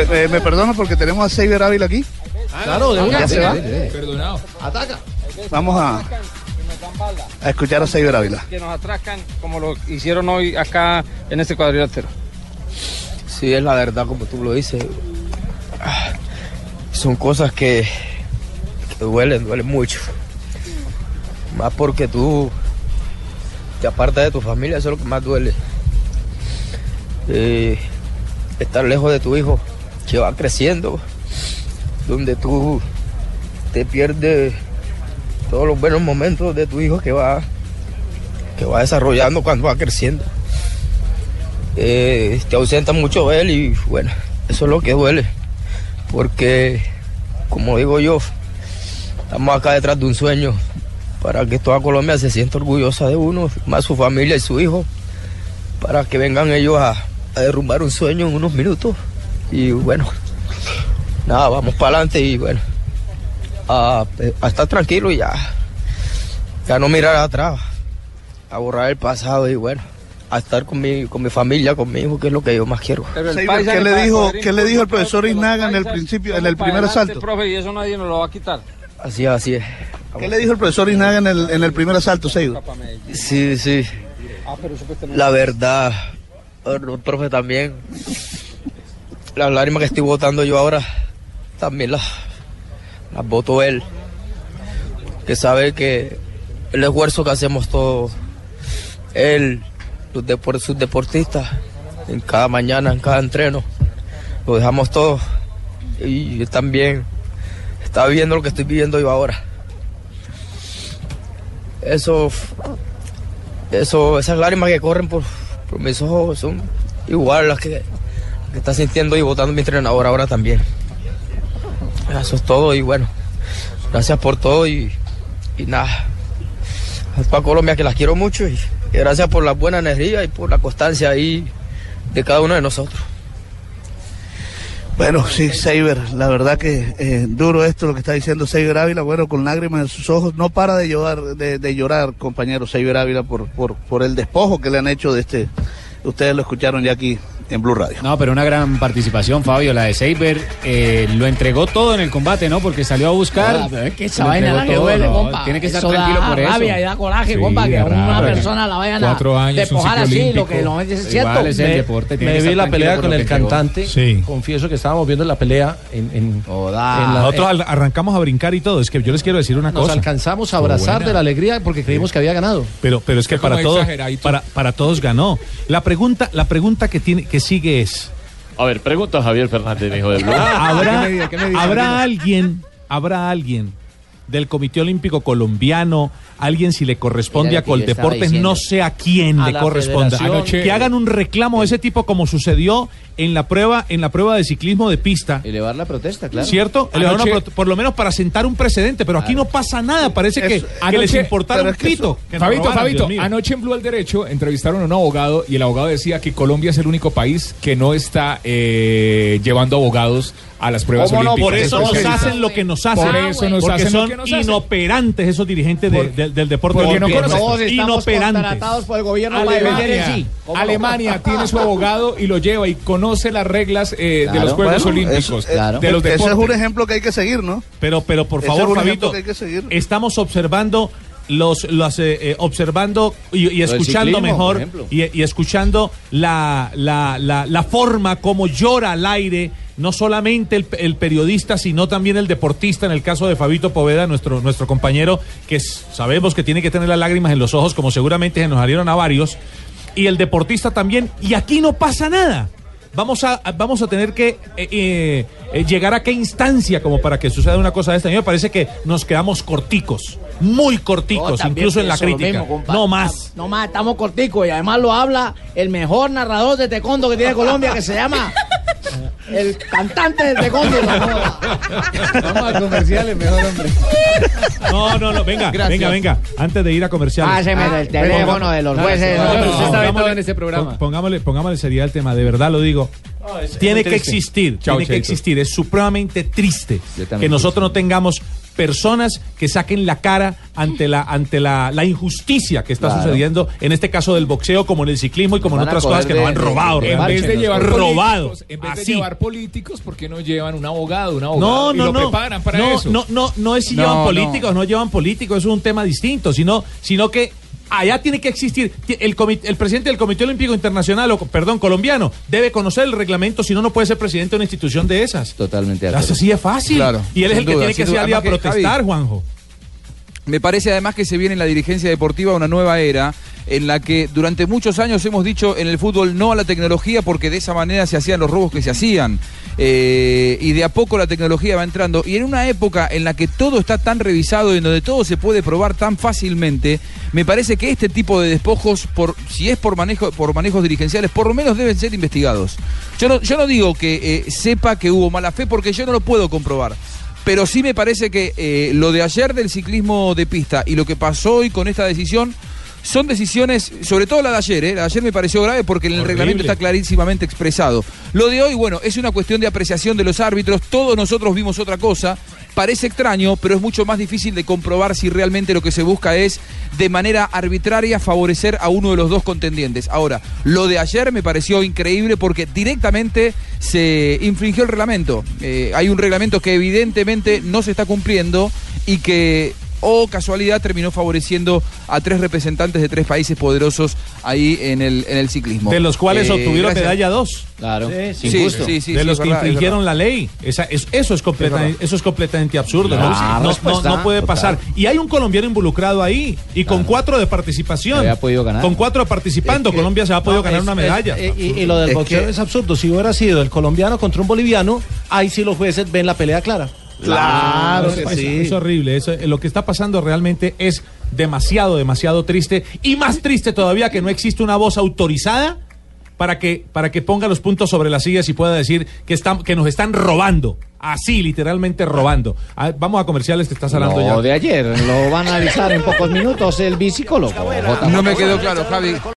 eh, me perdona porque tenemos a Xavier Ávila aquí. Claro, de una. Ya se va. Perdonado. Ataca. Vamos a, a escuchar a Xavier Ávila. Que nos atracan como lo hicieron hoy acá en este cuadrilátero. Sí, es la verdad, como tú lo dices. Ah, Son cosas que, que duelen, duelen mucho. Más porque tú te apartas de tu familia, eso es lo que más duele. Eh, estar lejos de tu hijo, que va creciendo, donde tú te pierdes todos los buenos momentos de tu hijo que va, que va desarrollando cuando va creciendo eh, te ausenta mucho él y bueno, eso es lo que duele. Porque, como digo yo, estamos acá detrás de un sueño para que toda Colombia se sienta orgullosa de uno, más su familia y su hijo, para que vengan ellos a, a derrumbar un sueño en unos minutos. Y bueno, nada, vamos para adelante y bueno, a, a estar tranquilo y ya, ya no mirar atrás, a borrar el pasado y bueno a estar con mi, con mi familia, con mi hijo, que es lo que yo más quiero. Xavier, ¿qué le dijo, qué le dijo el profesor Iznaga en el principio, en el primer asalto? Profe, y eso nadie nos lo va a quitar. Así es, así es. ¿Qué le dijo el profesor Iznaga en el, en el primer asalto, Xavier? Sí, sí. La verdad, el profe también. Las lágrimas que estoy botando yo ahora, también las, las boto él. Que sabe que el esfuerzo que hacemos todos, él, los depor- sus deportistas, en cada mañana, en cada entreno, lo dejamos todo. Y él también está viviendo lo que estoy viviendo yo ahora. Eso, eso, esas lágrimas que corren por, por mis ojos son igual las que, que está sintiendo y votando mi entrenador ahora también. Eso es todo y bueno, gracias por todo y, nada. Para Colombia que las quiero mucho y, gracias por la buena energía y por la constancia ahí de cada uno de nosotros. Bueno, sí, Saber, la verdad que eh, duro esto lo que está diciendo Saber Ávila, bueno, con lágrimas en sus ojos, no para de llorar, de llorar, compañero Saber Ávila, por, por, por el despojo que le han hecho de este, ustedes lo escucharon ya aquí en Blue Radio. No, pero una gran participación, Fabio, la de Seiber. eh, lo entregó todo en el combate, ¿no? Porque salió a buscar. Pero es que esa vaina es la entregó que duele, no, compa. Tiene que estar Eso tranquilo da por eso. rabia y da coraje, Sí, compa, que a una rabia. persona la vayan Cuatro a años, despojar así, lo que lo es cierto. Igual es el Me- deporte, tiene Me vi la pelea con el cantante. Sí. Confieso que estábamos viendo la pelea en. en, en la- Nosotros arrancamos a brincar y todo. Es que yo les quiero decir una nos cosa. alcanzamos a abrazar buena. de la alegría porque creímos que había ganado. Pero, pero es que para todos, para todos ganó. La pregunta, la pregunta que tiene, que sigue es. A ver, pregunta a Javier Fernández, mi hijo de Blue. ¿Habrá, habrá alguien, habrá alguien del Comité Olímpico Colombiano, alguien si le corresponde a Coldeportes, no sé a quién A le corresponda, que hagan un reclamo de ese tipo como sucedió en la prueba, en la prueba de ciclismo de pista. Elevar la protesta, claro. ¿Cierto? Elevar una Anoche- pro- por lo menos para sentar un precedente, pero aquí no pasa nada, parece que, Eso- que les importara un pito. que Fabito, robaran, Fabito, anoche en Blue al Derecho entrevistaron a un abogado y el abogado decía que Colombia es el único país que no está eh, llevando abogados a las pruebas ¿Cómo no? olímpicas. Por eso nos hacen lo que nos hacen. Por eso nos porque hacen lo son que nos hacen. inoperantes esos dirigentes de- Por- del- deporte porque no conocen. Todos estamos Inoperantes. contratados por el gobierno para Alemania, sí. ¿Cómo no? Alemania tiene su abogado y lo lleva y conoce las reglas eh, de los Juegos Bueno, Olímpicos, eso- de los Ese es un ejemplo que hay que seguir, ¿no? Pero, pero por favor, es Fabito, estamos observando los, los eh, eh, observando y, escuchando ciclismo, mejor y, y escuchando la, la, la, la forma como llora al aire no solamente el, el periodista sino también el deportista en el caso de Fabito Poveda nuestro nuestro compañero que sabemos que tiene que tener las lágrimas en los ojos como seguramente se nos salieron a varios y el deportista también y aquí no pasa nada Vamos a, vamos a tener que eh, eh, eh, llegar a qué instancia como para que suceda una cosa de esta. A mí me parece que nos quedamos corticos, muy corticos, No, incluso en la crítica. mismo, no más. No más, estamos corticos y además lo habla el mejor narrador de taekwondo que tiene Colombia que se llama el cantante de taekwondo. no joda. Vamos a comerciales, mejor hombre. No, no, no, venga, Gracias. venga, venga. Antes de ir a comerciales. Páseme el teléfono de los jueces. No, no, no, Usted está pongámosle- en este programa. pon- Pongámosle, pongámosle seriedad al tema, de verdad lo digo. es tiene que triste. existir, Chao, tiene que existir. Es supremamente triste que nosotros no tengamos personas que saquen la cara ante la ante la, la injusticia que está Claro. sucediendo en este caso del boxeo como en el ciclismo y como en otras cosas que de- nos han de- robado de- En vez de llevar robado políticos, en vez de llevar políticos, ¿por qué no llevan un abogado, un No, abogado y no, lo no. preparan para no, eso? no, no, no es si No, llevan no. políticos, no. llevan políticos, eso es un tema distinto, sino, sino que allá tiene que existir ti- el, comi- el presidente del Comité Olímpico Internacional, o perdón, colombiano, debe conocer el reglamento, si no, no puede ser presidente de una institución de esas. Totalmente de Así es fácil. Claro, y él es el que tiene que duda. salir a Además protestar, Javi, Juanjo. Me parece además que se viene en la dirigencia deportiva una nueva era en la que durante muchos años hemos dicho en el fútbol no a la tecnología porque de esa manera se hacían los robos que se hacían. Eh, y de a poco la tecnología va entrando. Y en una época en la que todo está tan revisado y en donde todo se puede probar tan fácilmente, me parece que este tipo de despojos, por, si es por, manejo, por manejos dirigenciales, por lo menos deben ser investigados. Yo no, yo no digo que eh, sepa que hubo mala fe porque yo no lo puedo comprobar. Pero sí me parece que eh, lo de ayer del ciclismo de pista y lo que pasó hoy con esta decisión son decisiones, sobre todo la de ayer, ¿eh? la de ayer me pareció grave porque en el Horrible. reglamento está clarísimamente expresado. Lo de hoy, bueno, es una cuestión de apreciación de los árbitros, todos nosotros vimos otra cosa, parece extraño, pero es mucho más difícil de comprobar si realmente lo que se busca es de manera arbitraria favorecer a uno de los dos contendientes. Ahora, lo de ayer me pareció increíble porque directamente se infringió el reglamento. Eh, hay un reglamento que evidentemente no se está cumpliendo y que o casualidad terminó favoreciendo a tres representantes de tres países poderosos ahí en el, en el ciclismo. De los cuales Eh, obtuvieron gracias. medalla 2. Claro. Sí, sí, sí, sí, de sí, los que verdad, infringieron la ley. Esa, es- eso, es completamente, eso es completamente absurdo. Claro, ¿no? No, no- no puede total. pasar. Y hay un colombiano involucrado ahí y con cuatro de participación. Había podido ganar. Con cuatro participando, Colombia se ha podido No, ganar es- una es- medalla. y, y lo del Es boxeo que- es absurdo. Si hubiera sido el colombiano contra un boliviano, ahí sí los jueces ven la pelea clara. Claro Es- que es, sí. es horrible. Eso- lo que está pasando realmente es demasiado, demasiado triste. Y más triste todavía que no existe una voz autorizada para que, para que ponga los puntos sobre las sillas y pueda decir que, están, que nos están robando. Así, literalmente robando. Vamos a comerciales, te estás hablando ya. No, de ayer. Lo van a analizar en pocos minutos el bicicólogo. No me quedó claro, Javi.